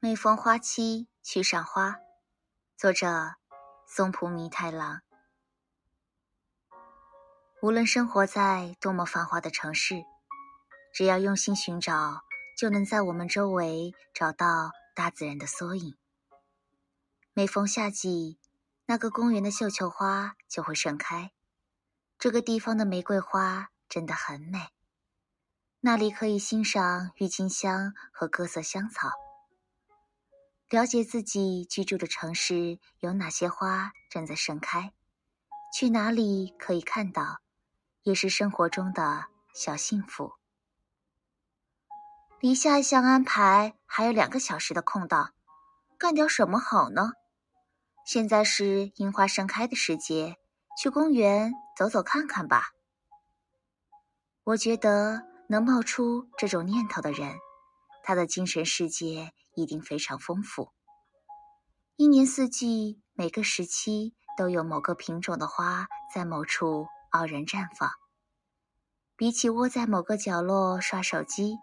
每逢花期去赏花，作者松浦弥太郎。无论生活在多么繁华的城市，只要用心寻找，就能在我们周围找到大自然的缩影。每逢夏季，那个公园的绣球花就会盛开，这个地方的玫瑰花真的很美。那里可以欣赏郁金香和各色香草。了解自己居住的城市有哪些花正在盛开，去哪里可以看到，也是生活中的小幸福。离下一项安排还有两个小时的空档，干点什么好呢？现在是樱花盛开的时节，去公园走走看看吧。我觉得能冒出这种念头的人。他的精神世界一定非常丰富。一年四季，每个时期都有某个品种的花在某处傲然绽放。比起窝在某个角落刷手机，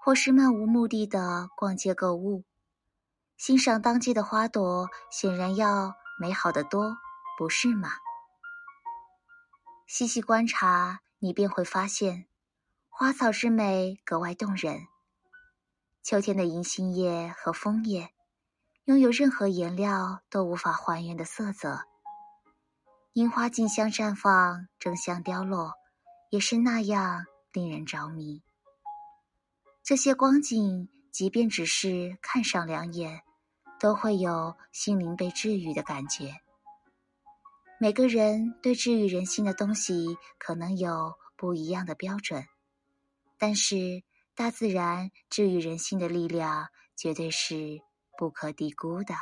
或是漫无目的的逛街购物，欣赏当季的花朵显然要美好的多，不是吗？细细观察，你便会发现，花草之美格外动人。秋天的银杏叶和枫叶，拥有任何颜料都无法还原的色泽。樱花竞相绽放，争相凋落，也是那样令人着迷。这些光景，即便只是看上两眼，都会有心灵被治愈的感觉。每个人对治愈人心的东西，可能有不一样的标准，但是。大自然治愈人心的力量，绝对是不可低估的。